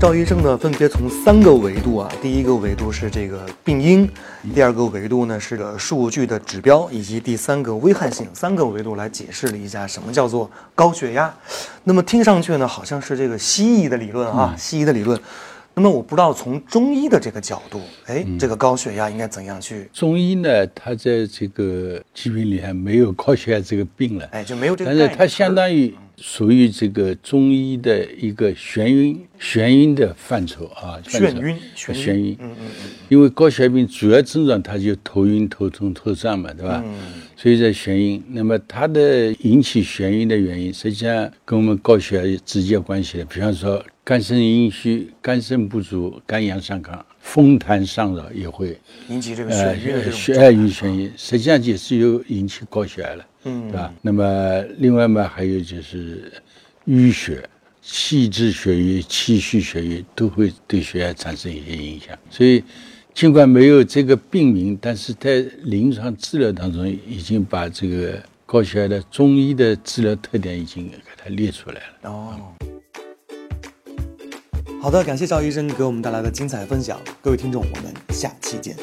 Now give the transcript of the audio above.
赵医生呢，分别从三个维度啊，第一个维度是这个病因，第二个维度呢是个数据的指标，以及第三个危害性，三个维度来解释了一下什么叫做高血压。那么听上去呢，好像是这个西医的理论啊，西医的理论。那么我不知道从中医的这个角度，哎，这个高血压应该怎样去？中医呢，它在这个疾病里还没有高血压这个病了，哎，就没有这个但。是它相当于属于这个中医的一个眩晕眩晕的范畴啊，眩晕眩晕眩晕，嗯嗯嗯，因为高血压病主要症状它就头晕、头痛、头胀嘛，对吧？嗯所以在眩晕，那么它的引起眩晕的原因，实际上跟我们高血压有直接关系的。比方说肝肾阴虚、肝肾不足、肝阳上亢、风痰上扰也会引起这个呃血爱状态与眩晕，实际上也是有引起高血压了，嗯对吧？那么另外嘛，还有就是淤血、气滞血瘀、气虚血瘀都会对血压产生一些影响。所以，尽管没有这个病名，但是在临床治疗当中已经把这个高血压的中医的治疗特点已经给它列出来了。哦。好的，感谢赵医生给我们带来的精彩分享，各位听众，我们下期见。